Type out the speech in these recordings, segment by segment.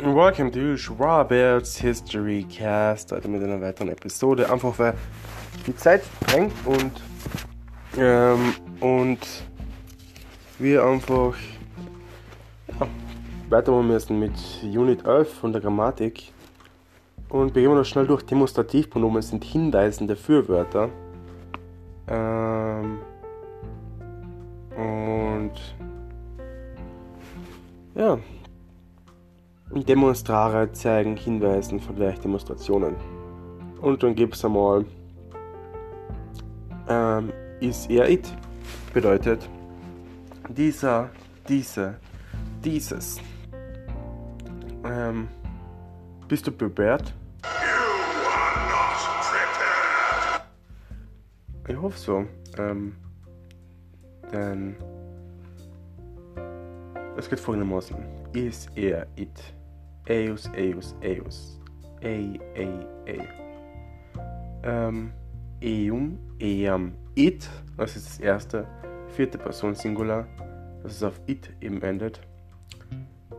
Welcome to Schwaberts History Cast. Heute mit einer weiteren Episode. Einfach weil die Zeit drängt und, ähm, und wir einfach ja, weitermachen müssen mit Unit 11 von der Grammatik. Und wir gehen noch schnell durch. Demonstrativpronomen sind hinweisende Fürwörter. Ähm, und ja, Demonstrare zeigen, hinweisen, vielleicht Demonstrationen. Und dann gibt es einmal ähm, ist er it bedeutet dieser, diese, dieses. Ähm, bist du prepared? Ich hoffe so. Ähm, denn es geht folgendermaßen. Ist er it? Eus, Eus, Eus. Ei, ei, ei. Ähm, eum, eam, it. Das ist das erste. Vierte Person Singular. Das ist auf it eben endet.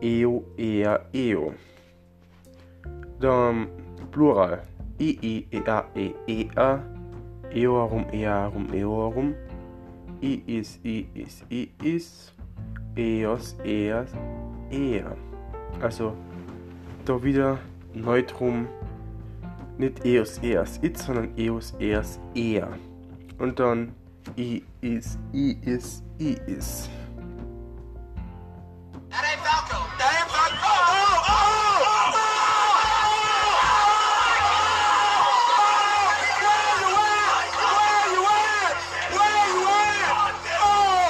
Eo, ea, eo. Dann Plural. I, i, ea, e, ea. Eorum, earum, eorum. I is, i is, i is. Eos, eas, ea. Also da wieder Neutrum nicht eos, eas, it, sondern eos, eas, ea. Und dann i is, i is, i is. Oh,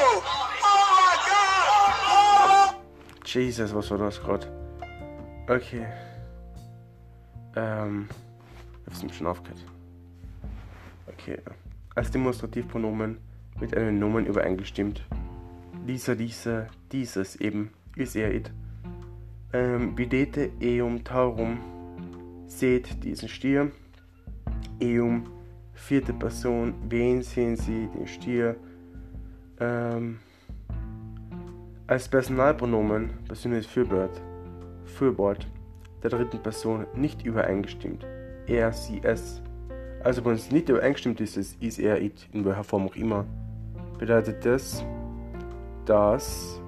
oh, oh, Jesus, was war das gerade? Okay. Ähm. Ich hab's schon aufgehört. Okay. Als Demonstrativpronomen mit einem Nomen übereingestimmt. Dieser, dieser, dieses eben ist er it. Ähm, videte eum taurum. Seht diesen Stier. Eum, vierte Person. Wen sehen Sie? Den Stier. Ähm, als Personalpronomen, persönliches Fürwort, Fürwort der dritten Person nicht übereingestimmt. Er, sie, es. Also wenn es nicht übereingestimmt ist, ist er, it, in welcher Form auch immer, bedeutet das, dass,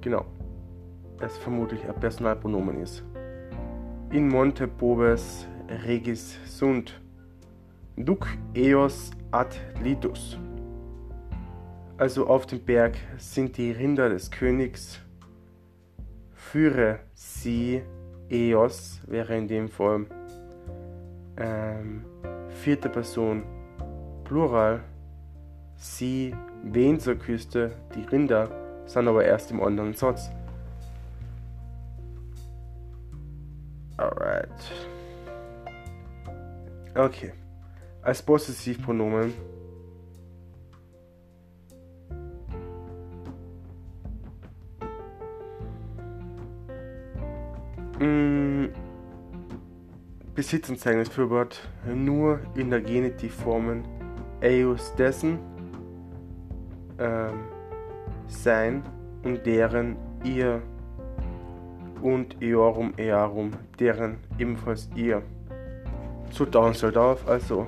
genau, es vermutlich ein Personalpronomen ist. In Monte Pobes regis sunt, duc eos ad litus. Also auf dem Berg sind die Rinder des Königs. Führe sie, Eos wäre in dem Fall ähm, vierte Person, Plural. Sie, wen zur Küste, die Rinder, sind aber erst im anderen Satz. Alright. Okay. Als Possessivpronomen Besitzanzeigendes Fürwort nur in der Genitivformen eius dessen ähm, sein und deren ihr und eorum earum deren ebenfalls ihr. So dauern soll auf, also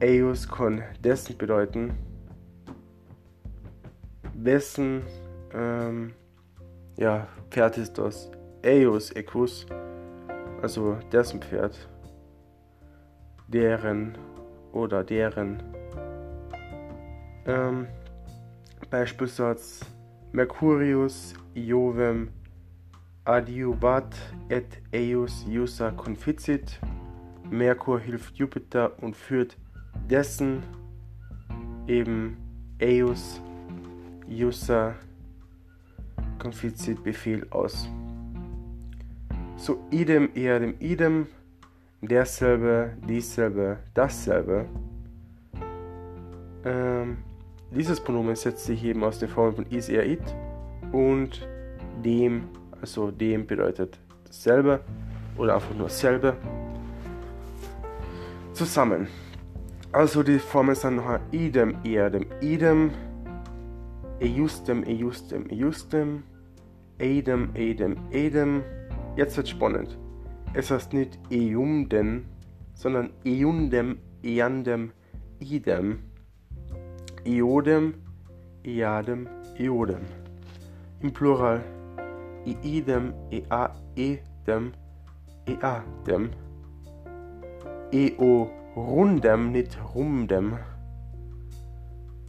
eius kann dessen bedeuten, wessen ähm, ja, Pferd ist das Eius equus, also dessen Pferd, deren oder deren. Ähm, Beispielsatz Mercurius Iovem adiubat et eius iusa conficit. Merkur hilft Jupiter und führt dessen eben eius iusa conficit Befehl aus so idem, eadem, idem, derselbe, dieselbe, dasselbe. Ähm, dieses Pronomen setzt sich eben aus den Formen von is, er, it und dem, also dem bedeutet dasselbe oder einfach nur dasselbe, zusammen. Also die Formen sind noch idem, eadem, idem, ejustem, ejustem, ejustem, edem, edem, edem, jetzt wird spannend. Es heißt nicht eumden, sondern eundem, eandem, idem, eodem, eadem, eodem. Im Plural. Iidem, ea, edem, eadem, eo rundem, nicht rumdem,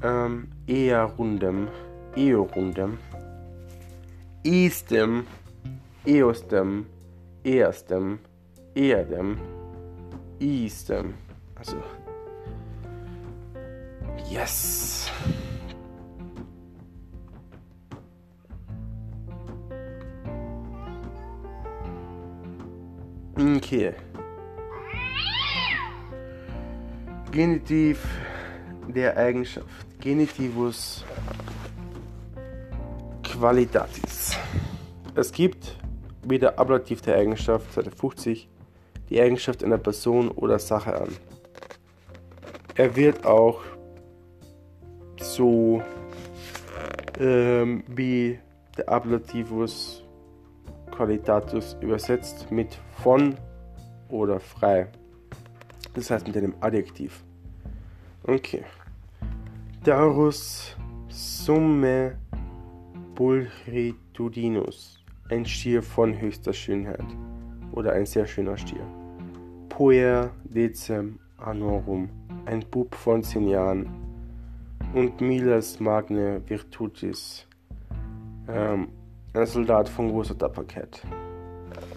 ähm, eher rundem, eo rundem, istem, eostem, erstem, erdem, istem. Also, yes. Okay. Genitiv der Eigenschaft. Genitivus qualitatis. Es gibt wie der Ablativ der Eigenschaft, Seite 50, die Eigenschaft einer Person oder Sache an. Er wird auch so ähm, wie der Ablativus Qualitatus übersetzt mit von oder frei. Das heißt mit einem Adjektiv. Okay. Darus summe pulchritudinus. Ein Stier von höchster Schönheit. Oder ein sehr schöner Stier. Puer decem anorum. Ein Bub von zehn Jahren. Und Milas magne virtutis. Ähm, ein Soldat von großer Tapferkeit.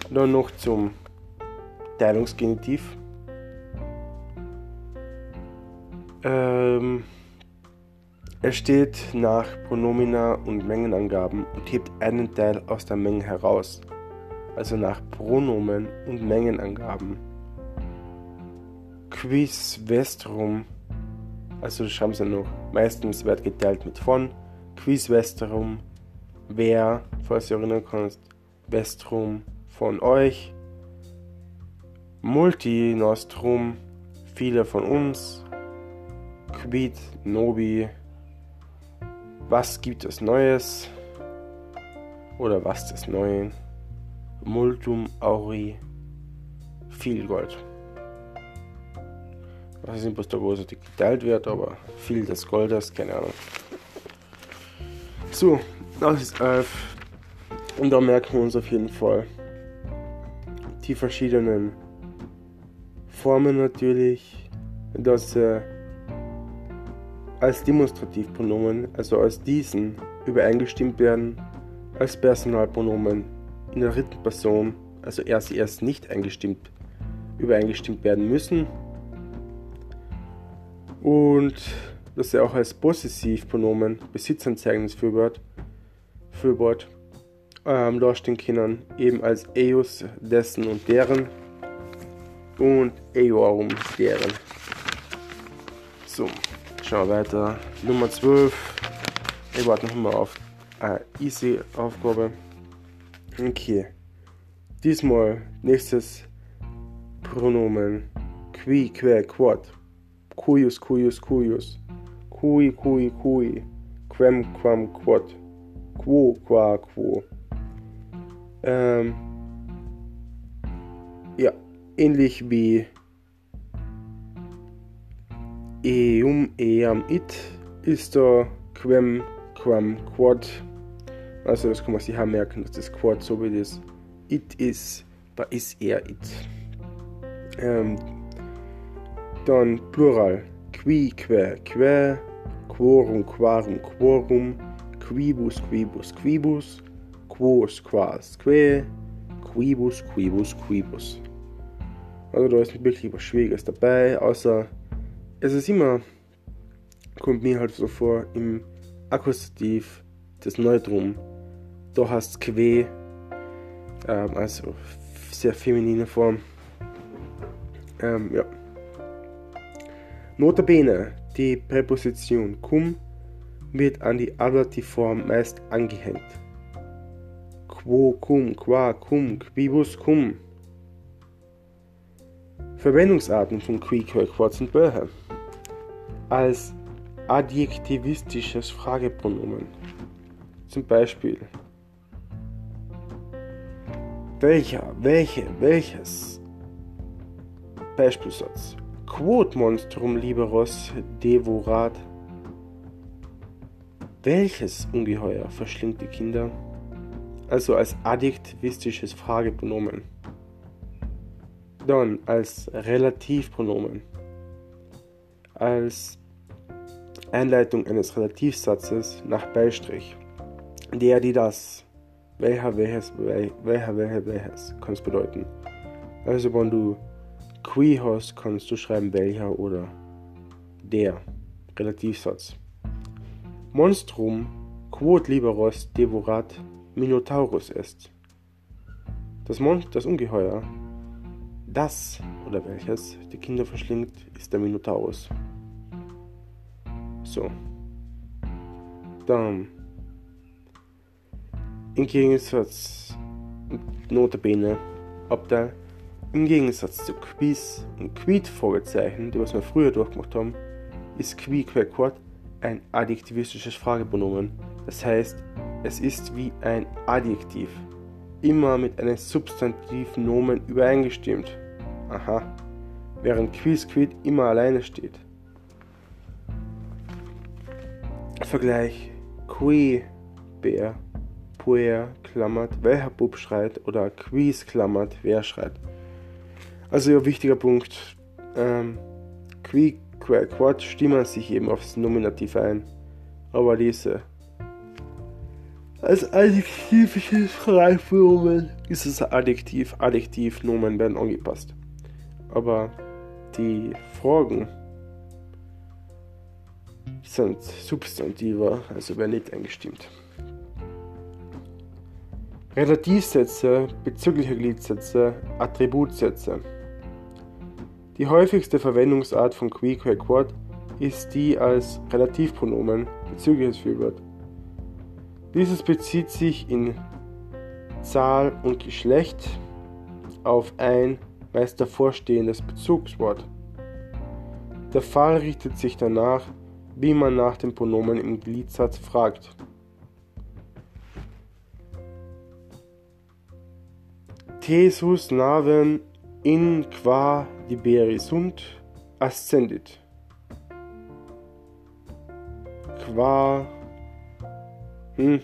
Dann noch zum Teilungsgenitiv. Ähm, er steht nach Pronomina und Mengenangaben und hebt einen Teil aus der Menge heraus, also nach Pronomen und Mengenangaben. Quis vestrum, also schreiben sie noch, meistens wird geteilt mit von, quis vestrum, wer, falls ihr erinnern kannst, vestrum von euch, multi nostrum, viele von uns, quid nobi, was gibt es Neues? Oder was des Neuen? Multum auri, viel Gold. Was ist nicht, was da großartig geteilt wird, aber viel des Goldes, keine Ahnung. So, das ist 11. Und da merken wir uns auf jeden Fall die verschiedenen Formen natürlich, dass äh, als Demonstrativpronomen, also als diesen, übereingestimmt werden, als Personalpronomen in der dritten Person, also erst erst nicht eingestimmt, übereingestimmt werden müssen. Und dass er auch als Possessivpronomen Besitzanzeigendes Fürwort, Fürwort ähm, darstellen können, eben als eus dessen und deren und eorum deren. So. Schauen wir weiter. Nummer 12. Ich warte noch mal auf eine easy Aufgabe. Okay. Diesmal nächstes Pronomen. Qui, que, quod. Cuius, cuius, cuius. Cui, cui, cui. Quem, quam, quod. Quo, qua, quo. Ähm, ja, ähnlich wie eum, eam, it ist da quem, quam, quod. Also das kann man sich merken, dass das Quad so wie das it ist, da ist er it. Ähm, dann Plural. Qui, que, que, quorum, quarum, quorum, quibus, quibus, quibus, quos, quas, que, quibus, quibus, quibus. Also da ist nicht wirklich was Schwieriges dabei, außer es ist immer, kommt mir halt so vor, im Akkusativ das Neutrum, da hast que, ähm, also sehr feminine Form. Ähm, ja. Notabene, die Präposition cum wird an die Adjektivform meist angehängt. Quo cum, qua cum, quibus cum. Verwendungsarten von qui, que, quod sind welche? Als adjektivistisches Fragepronomen. Zum Beispiel welcher, welche, welches. Beispielsatz. Quod monstrum liberos devorat. Welches Ungeheuer verschlingt die Kinder? Also als adjektivistisches Fragepronomen. Dann als Relativpronomen. Als Einleitung eines Relativsatzes nach Beistrich. Der, die das. Welcher, welches, welcher, welcher, welches kann es bedeuten. Also wenn du qui hast, kannst du schreiben welcher oder der. Relativsatz. Monstrum quod liberos devorat Minotaurus est. Das, Mon das Ungeheuer, das oder welches die Kinder verschlingt, ist der Minotaurus. So. Dann. Im Gegensatz. Notabene. Abteil. Im Gegensatz zu Quiz und Quid-Fragezeichen, die was wir früher durchgemacht haben, ist Qui Quaquat ein adjektivistisches Fragepronomen. Das heißt, es ist wie ein Adjektiv. Immer mit einem Substantivnomen übereingestimmt. Aha. Während Quiz Quid immer alleine steht. Vergleich qui Bär, puer klammert, welcher Bub schreit oder quiz klammert, wer schreit. Also ja, wichtiger Punkt. Ähm, qui, que, quad stimmen sich eben aufs Nominativ ein. Aber diese als adjektivisches Schreibpronomen ist es Adjektiv, Adjektivnomen werden angepasst. Aber die Fragen sind Substantive, also werden nicht eingestimmt. Relativsätze, bezügliche Gliedsätze, Attributsätze. Die häufigste Verwendungsart von qui, que, quod ist die als Relativpronomen bezügliches Fürwort. Dieses bezieht sich in Zahl und Geschlecht auf ein meist davorstehendes Bezugswort. Der Fall richtet sich danach, wie man nach dem Pronomen im Gliedsatz fragt. Thesus naven in qua liberi sunt ascendit. Qua hm.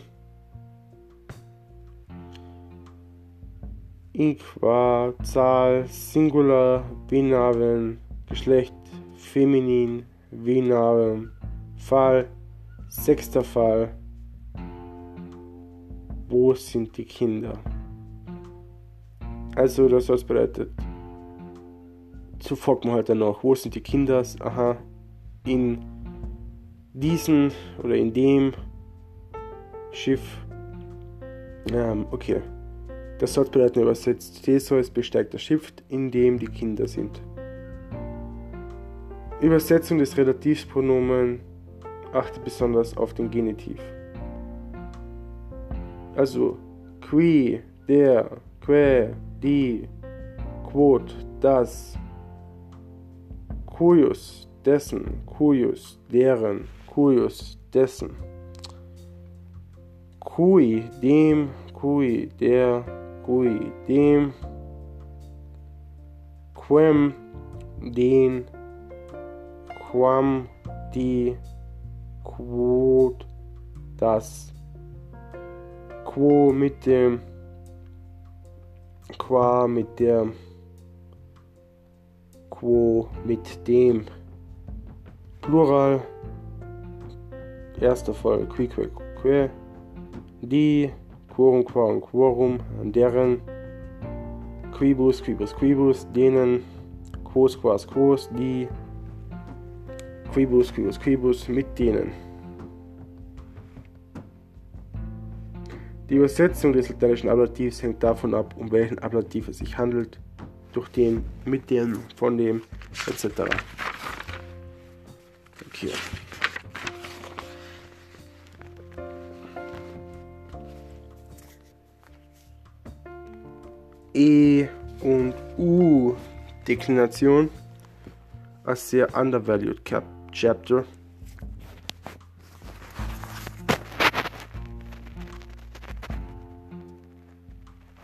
in qua Zahl Singular Binamen Geschlecht Feminin Binamen Fall, sechster Fall. Wo sind die Kinder? Also, das was fragt man halt dann noch, wo sind die Kinder? Aha, in diesem oder in dem Schiff. Ähm, okay. Das Satz bedeutet übersetzt, Theseus besteigt das Schiff, in dem die Kinder sind. Übersetzung des Relativpronomen achte besonders auf den Genitiv. Also qui, der, que, die, quod, das, cuius, dessen, cuius, deren, cuius, dessen, cui, dem, cui, der, cui, dem, quem, den, quam, die, quod, das, quo mit dem, qua mit der, quo mit dem, Plural, erster Fall, qui, que, die, quorum, quorum, quorum, deren, quibus, quibus, quibus, denen, quos, quas, quos, die, quibus, quibus, quibus, mit denen. Die Übersetzung des lateinischen Ablativs hängt davon ab, um welchen Ablativ es sich handelt, durch den, mit dem, von dem, etc. Okay. E und U Deklination a sehr undervalued cap chapter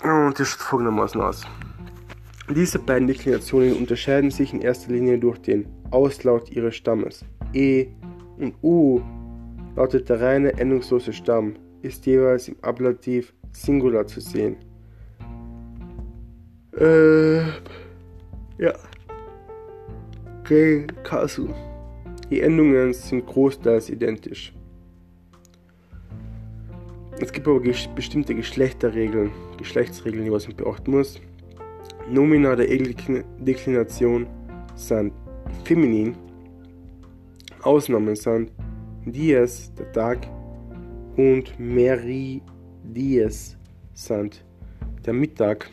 Und das schaut folgendermaßen aus. Diese beiden Deklinationen unterscheiden sich in erster Linie durch den Auslaut ihres Stammes. E und U lautet der reine endungslose Stamm, ist jeweils im Ablativ Singular zu sehen. Äh, ja. Ge Kasu. Die Endungen sind großteils identisch. Es gibt aber ges bestimmte Geschlechterregeln, Geschlechtsregeln, die man beachten muss. Nomina der Deklination sind feminin. Ausnahmen sind Dies, der Tag, und Meri Dies sind der Mittag.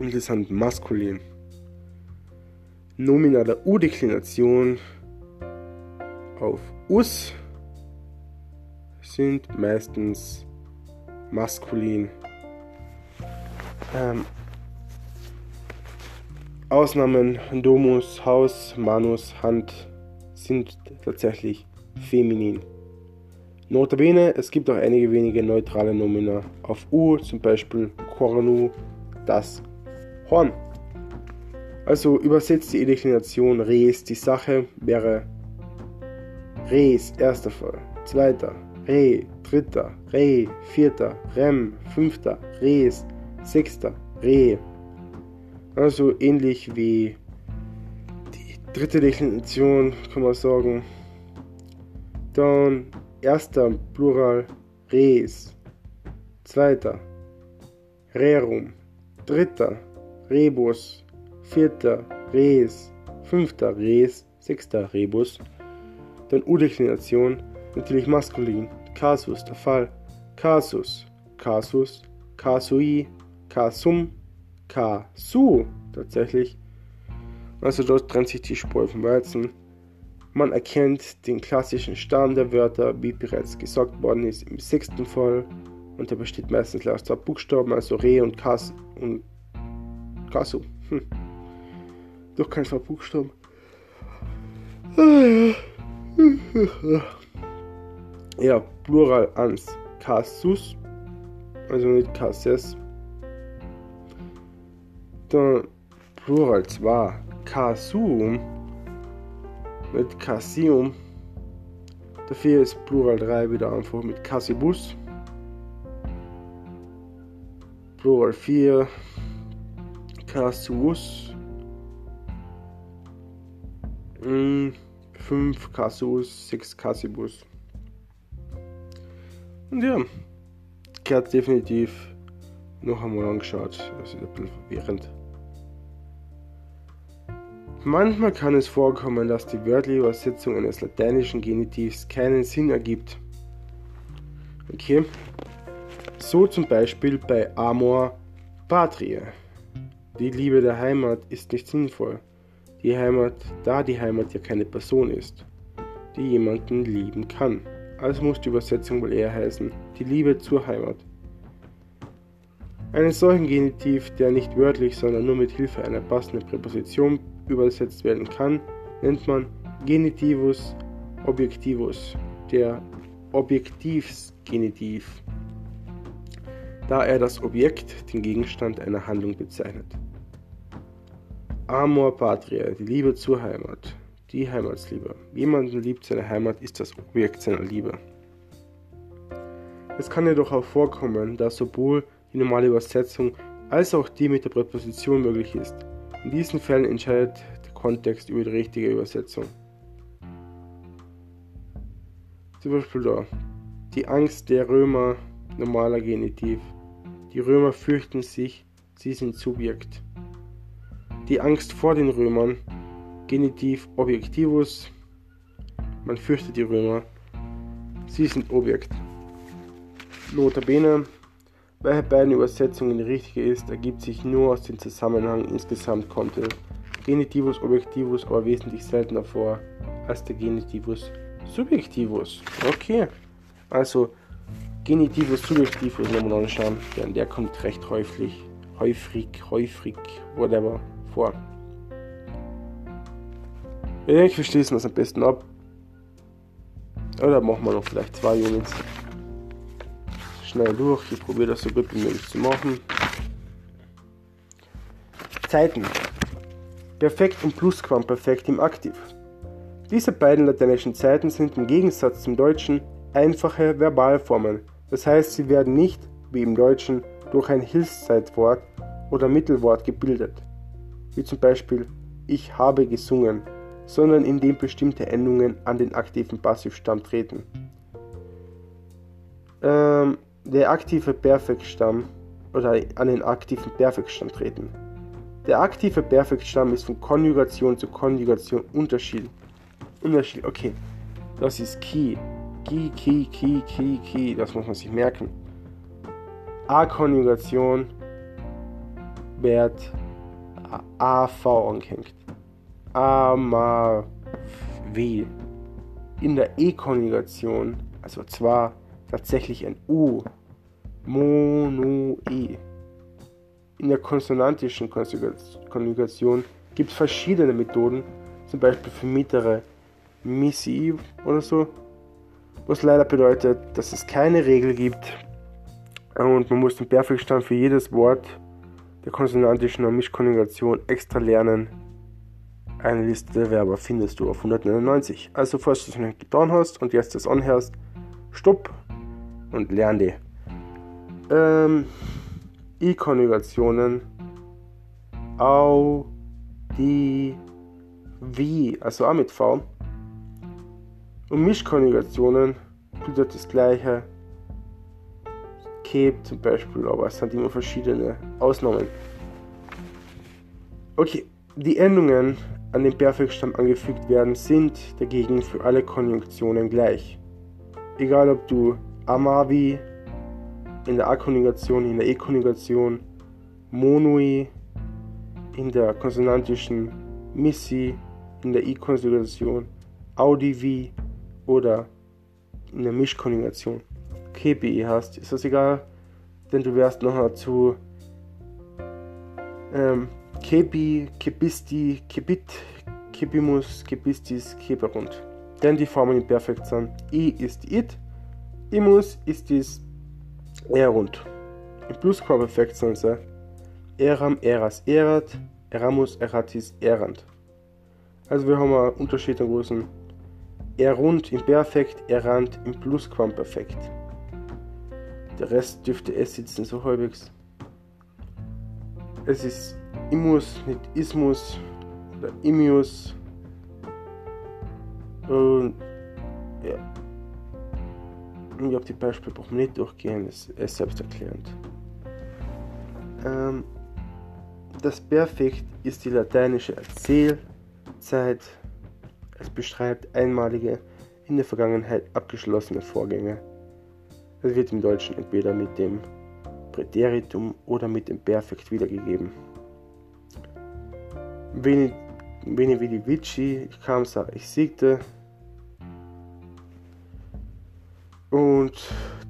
Sind maskulin. Nomina der U-Deklination auf Us sind meistens maskulin. Ähm, Ausnahmen Domus, Haus, Manus, Hand sind tatsächlich feminin. Notabene, es gibt auch einige wenige neutrale Nomina auf U, zum Beispiel Kornu, das Horn. Also übersetzt die Deklination Res, die Sache wäre Res, erster Fall, zweiter, Re, dritter, Re, vierter, Rem, fünfter, Res, sechster, Re, also ähnlich wie die dritte Deklination, kann man sagen. Dann erster Plural res, zweiter rerum, dritter rebus, vierter res, fünfter res, sechster rebus. Dann U-Deklination, natürlich maskulin, casus, der Fall, casus, casus, casui, casum, Kasu tatsächlich. Also dort trennt sich die Spreu vom Weizen. Man erkennt den klassischen Stamm der Wörter, wie bereits gesagt worden ist, im sechsten Fall. Und der besteht meistens aus zwei Buchstaben, also Re und Kas und Kasu. Hm. Doch kein zwei Buchstaben. Ja, Plural ans Kasus, also nicht Kasses. Dann Plural 2 Kasum mit Cassium. Dafür ist Plural 3 wieder einfach mit Cassibus. Plural 4 Casus. 5 Casus, 6 Cassibus. Und ja, kehrt definitiv noch einmal angeschaut. Das ist ein bisschen verwirrend. Manchmal kann es vorkommen, dass die wörtliche Übersetzung eines lateinischen Genitivs keinen Sinn ergibt. Okay? So zum Beispiel bei Amor Patria. Die Liebe der Heimat ist nicht sinnvoll. Die Heimat, da die Heimat ja keine Person ist, die jemanden lieben kann. Also muss die Übersetzung wohl eher heißen, die Liebe zur Heimat. Einen solchen Genitiv, der nicht wörtlich, sondern nur mit Hilfe einer passenden Präposition übersetzt werden kann, nennt man Genitivus objectivus, der Objektivsgenitiv, da er das Objekt, den Gegenstand einer Handlung bezeichnet. Amor patria, die Liebe zur Heimat, die Heimatsliebe. Jemanden liebt seine Heimat, ist das Objekt seiner Liebe. Es kann jedoch auch vorkommen, dass sowohl die normale Übersetzung als auch die mit der Präposition möglich ist. In diesen Fällen entscheidet der Kontext über die richtige Übersetzung. Zum Beispiel da. Die Angst der Römer, normaler Genitiv. Die Römer fürchten sich, sie sind Subjekt. Die Angst vor den Römern, Genitiv Objektivus. Man fürchtet die Römer, sie sind Objekt. Notabene, welche beiden Übersetzungen die richtige ist, ergibt sich nur aus dem Zusammenhang insgesamt kommt der Genitivus objektivus aber wesentlich seltener vor als der Genitivus subjektivus. Okay, also Genitivus subjektivus wenn wir anschauen, denn der kommt recht häufig, häufig, häufig, whatever, vor. Ja, ich verstehe das am besten ab. Oder machen wir noch vielleicht zwei Units. schnell durch. Ich probiere das so gut wie möglich zu machen. Zeiten. Perfekt und Plusquamperfekt im Aktiv. Diese beiden lateinischen Zeiten sind im Gegensatz zum Deutschen einfache Verbalformen. Das heißt, sie werden nicht, wie im Deutschen, durch ein Hilfszeitwort oder Mittelwort gebildet, wie zum Beispiel ich habe gesungen, sondern indem bestimmte Endungen an den aktiven Passivstamm treten. Ähm, der aktive Perfektstamm oder an den aktiven Perfektstamm treten. Der aktive Perfektstamm ist von Konjugation zu Konjugation unterschiedlich. Unterschied, okay, das ist Key. Key, Key, Key, Key, Key, das muss man sich merken. A-Konjugation wird AV angehängt. AMA W. In der E-Konjugation, also zwar tatsächlich ein U, Mono E. In der konsonantischen Konjugation gibt es verschiedene Methoden, zum Beispiel für mittlere Missiv oder so, was leider bedeutet, dass es keine Regel gibt und man muss den Perfektstand für jedes Wort der konsonantischen und Mischkonjugation extra lernen. Eine Liste der Verben findest du auf 199. Also falls du es nicht getan hast und jetzt das anhörst, stopp und lern die. Ähm, I-Konjugationen au, die, wie, also auch mit V. Und Mischkonjugationen bedeutet das gleiche. Cape zum Beispiel, aber es sind immer verschiedene Ausnahmen. Okay, die Endungen an den Perfektstamm angefügt werden, sind dagegen für alle Konjunktionen gleich. Egal ob du Amavi in der A-Konjugation, in der E-Konjugation, Monoi in der konsonantischen Missi, in der I-Konjugation, Audivi oder in der Mischkonjugation KPI hast, ist das egal, denn du wärst noch zu ähm, Kepi, Kepisti, Kepit, Kepimus, Kepistis, Keperunt. Denn die Formen imperfekt sind. I ist it, Imus ist dies erunt. Im Plusquamperfekt sind sie eram, eras, erat, eramus, eratis, erant. Also wir haben einen Unterschied an großen erunt im Perfekt, erant im Plusquamperfekt. Der Rest dürfte es sitzen, so halbwegs. Es ist Imus, nicht Ismus oder Imius. Und ja. Ich habe die Beispiele brauchen nicht durchgehen, es ist selbsterklärend. Ähm, das Perfekt ist die lateinische Erzählzeit. Es beschreibt einmalige, in der Vergangenheit abgeschlossene Vorgänge. Wird im Deutschen entweder mit dem Präteritum oder mit dem Perfekt wiedergegeben. Veni, Veni Vidi Vici, ich kam, sah, ich siegte. Und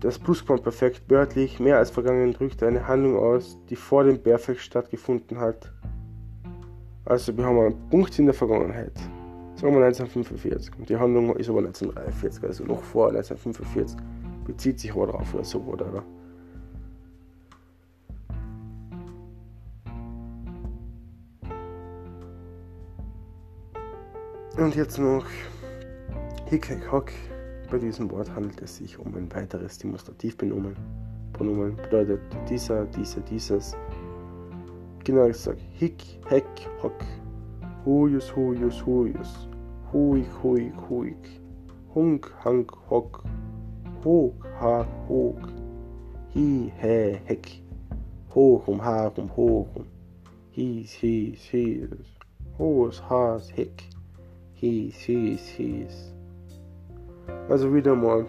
das Plusquamperfekt wörtlich mehr als vergangen drückt eine Handlung aus, die vor dem Perfekt stattgefunden hat. Also wir haben einen Punkt in der Vergangenheit. Sagen wir 1945. Und die Handlung ist aber 1943, also noch vor 1945 bezieht sich aber drauf oder so, oder? Und jetzt noch Hick, Hick, Hock. Bei diesem Wort handelt es sich um ein weiteres Demonstrativpronomen. Pronomen bedeutet dieser, dieser, dieses. Genau gesagt, Hick, Heck, Hock. Huius, Huius, Huius. Huig, Huig, Huig. Hunk, Hank, Hock. Hoog, ha, hoog. Hi, he, hek. Horum, harum, horum. Hies, hies, hies. Hos, has, hick. Hies, hies, hies. Also wieder mal,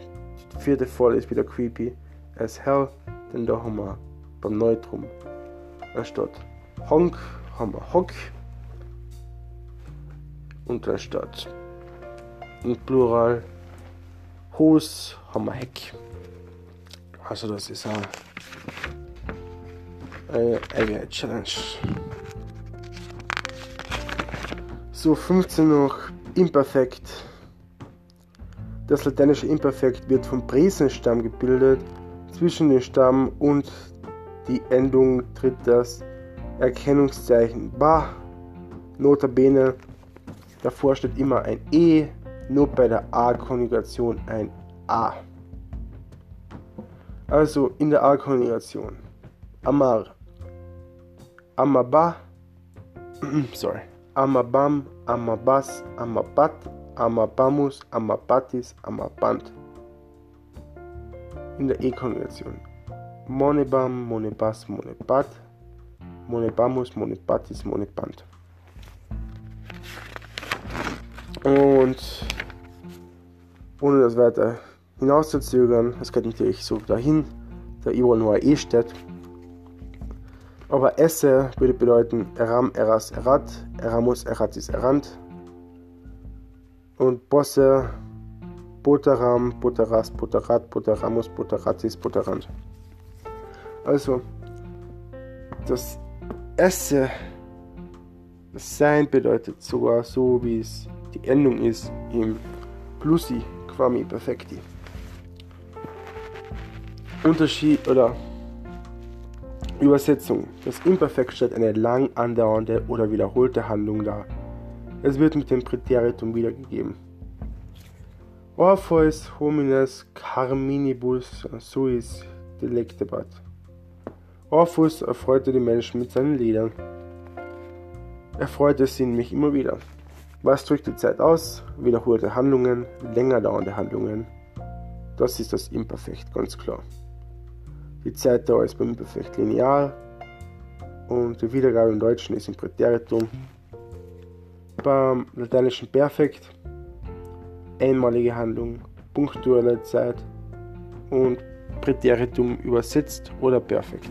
die vierte Voll ist wieder creepy as hell, denn da haben wir beim Neutrum anstatt Honk haben wir Hock und anstatt im Plural Hos haben wir Heck. Also das ist eine eigene Challenge. So, 15 noch Imperfekt. Das lateinische Imperfekt wird vom Präsenstamm gebildet. Zwischen den Stamm und die Endung tritt das Erkennungszeichen Ba. Notabene, davor steht immer ein E, nur bei der A-Konjugation ein A. Also in der A-Konjugation. Amar. Amaba. Sorry. Amabam, Amabas, Amabat, Amabamus, Amabatis, Amaband. In der E-Konjugation. Monebam, Monebas, Monebat, Monebamus, Monebatis, Moneband. Und ohne das weiter hinauszuzögern, das geht natürlich so dahin, da Ivo nur E steht. Aber esse würde bedeuten eram, eras, erat, eramus, eratis, erant. Und bosse, boteram, boteras, boterat, boteramus, boteratis, boterant. Also, das Esse, das Sein bedeutet sogar so, wie es die Endung ist im Plusi Quami Perfekti. Unterschied oder Übersetzung. Das Imperfekt stellt eine lang andauernde oder wiederholte Handlung dar. Es wird mit dem Präteritum wiedergegeben. Orpheus homines carminibus suis delectebat. Orpheus erfreute die Menschen mit seinen Liedern. Er freute sie nämlich immer wieder. Was drückt die Zeit aus? Wiederholte Handlungen, länger dauernde Handlungen. Das ist das Imperfekt, ganz klar. Die Zeitdauer ist beim Imperfekt linear und die Wiedergabe im Deutschen ist im Präteritum. Beim lateinischen Perfekt einmalige Handlung, punktuelle Zeit und Präteritum übersetzt oder perfekt.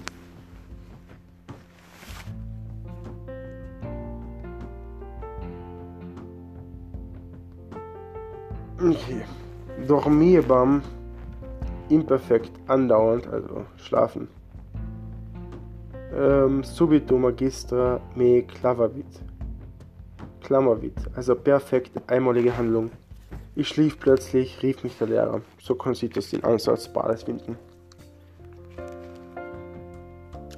Okay. Dormierbam imperfekt andauernd, also schlafen. Ähm, subito magistra me clavavit. Klammervit, also perfekt einmalige Handlung. Ich schlief plötzlich, rief mich der Lehrer. So konnte das den Ansatz Bades finden.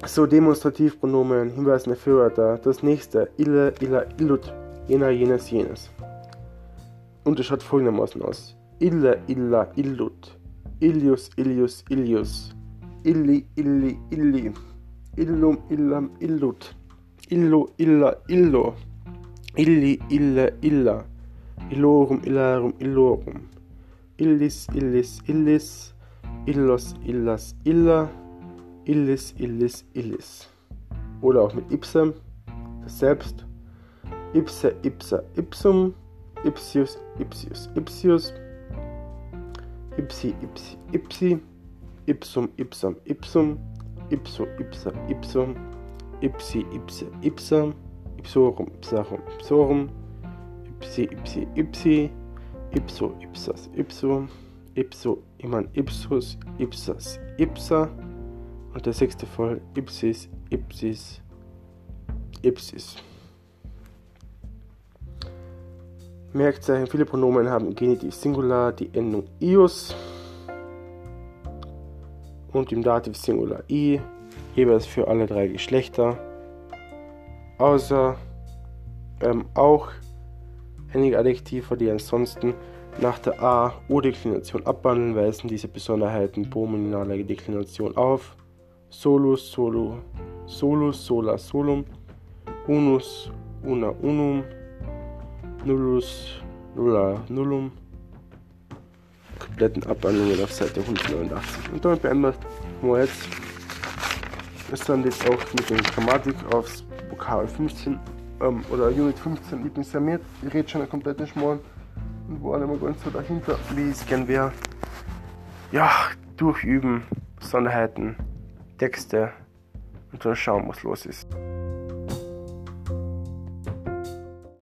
So, Demonstrativpronomen, hinweisende Führwörter. Das nächste, ille, illa, illut, jener, jenes, jenes. Und es schaut folgendermaßen aus. Ille, illa, illut. Ilius, Ilius, Ilius. Illi, illi, illi. Illum, illam, illut. Illo, illa, illo. Illi, ille, illa. Illorum, illarum, illorum. Illis, illis, illis. Illos, illas, illa. Illis, illis, illis. Oder auch mit ipsam, das Selbst. Ipse, ipsa, ipsum. Ipsius, ipsius, ipsius. Ipsi, ipsi, ipsi. Ipsum, ipsam, ipsum. Ipso, ipsa, ipsum. Ipsi, ipse, ipsam. Ipsorum, ipsarum, ipsorum. Ipsi, ipsi, ipsi. Ipso, ipsas, ipso. Ipso, iman, ipsus, ipsas, ipsa. Und der sechste Fall, ipsis, ipsis, ipsis. Merkzeichen, viele Pronomen haben Genitiv Singular, die Endung ius und im Dativ Singular i, jeweils für alle drei Geschlechter. Außer ähm, auch einige Adjektive, die ansonsten nach der A- O-Deklination abwandeln, weisen diese Besonderheiten pronominaler Deklination auf. Solus, solo, solus, sola, solum, unus, una, unum, nullus, nulla, nullum. Kompletten Abwandlungen auf Seite 189. Und damit beenden wir jetzt. Es dann jetzt auch mit der Grammatik aufs Vokal 15 ähm, oder Unit 15 Lieblingsamiert. Ich rede schon einen kompletten Schmarrn und war nicht mehr ganz so dahinter, wie es gern wäre. Ja, durchüben, Besonderheiten, Texte und dann schauen, was los ist.